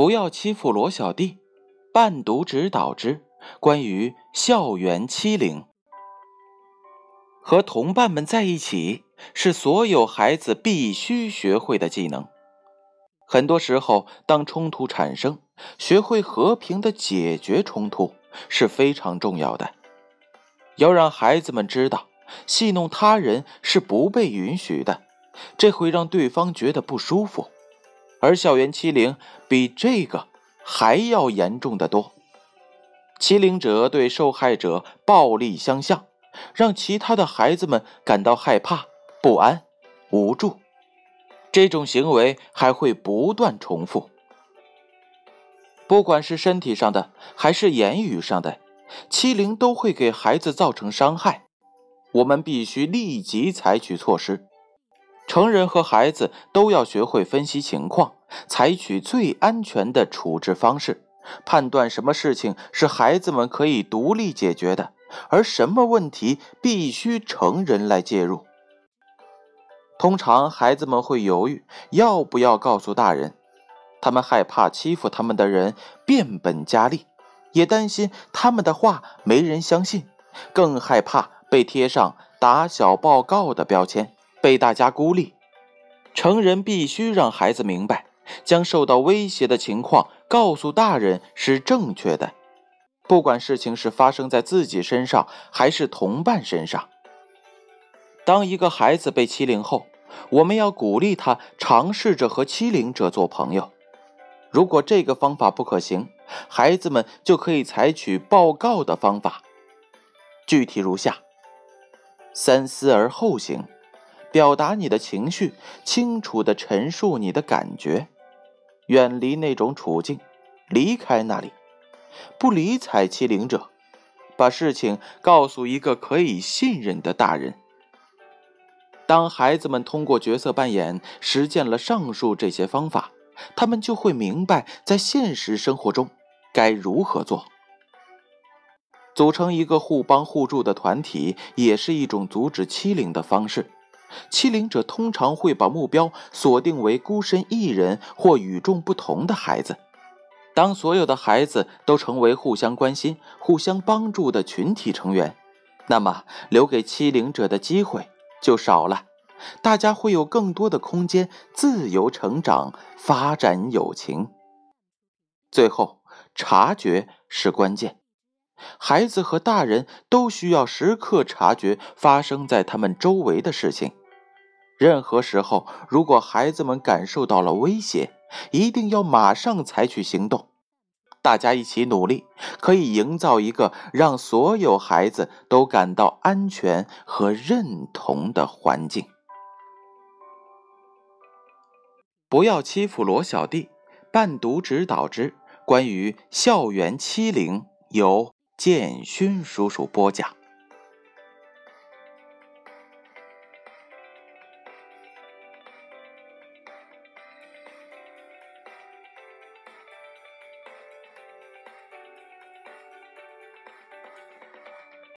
不要欺负罗小弟，伴读指导之。关于校园欺凌，和同伴们在一起是所有孩子必须学会的技能。很多时候，当冲突产生，学会和平的解决冲突是非常重要的。要让孩子们知道，戏弄他人是不被允许的，这会让对方觉得不舒服。而校园欺凌比这个还要严重的多。欺凌者对受害者暴力相向，让其他的孩子们感到害怕、不安、无助。这种行为还会不断重复。不管是身体上的还是言语上的欺凌，都会给孩子造成伤害。我们必须立即采取措施。成人和孩子都要学会分析情况，采取最安全的处置方式，判断什么事情是孩子们可以独立解决的，而什么问题必须成人来介入。通常，孩子们会犹豫要不要告诉大人，他们害怕欺负他们的人变本加厉，也担心他们的话没人相信，更害怕被贴上打小报告的标签。被大家孤立，成人必须让孩子明白，将受到威胁的情况告诉大人是正确的，不管事情是发生在自己身上还是同伴身上。当一个孩子被欺凌后，我们要鼓励他尝试着和欺凌者做朋友。如果这个方法不可行，孩子们就可以采取报告的方法，具体如下：三思而后行。表达你的情绪，清楚的陈述你的感觉，远离那种处境，离开那里，不理睬欺凌者，把事情告诉一个可以信任的大人。当孩子们通过角色扮演实践了上述这些方法，他们就会明白在现实生活中该如何做。组成一个互帮互助的团体，也是一种阻止欺凌的方式。欺凌者通常会把目标锁定为孤身一人或与众不同的孩子。当所有的孩子都成为互相关心、互相帮助的群体成员，那么留给欺凌者的机会就少了。大家会有更多的空间自由成长、发展友情。最后，察觉是关键。孩子和大人都需要时刻察觉发生在他们周围的事情。任何时候，如果孩子们感受到了威胁，一定要马上采取行动。大家一起努力，可以营造一个让所有孩子都感到安全和认同的环境。不要欺负罗小弟，伴读指导之。关于校园欺凌，由建勋叔叔播讲。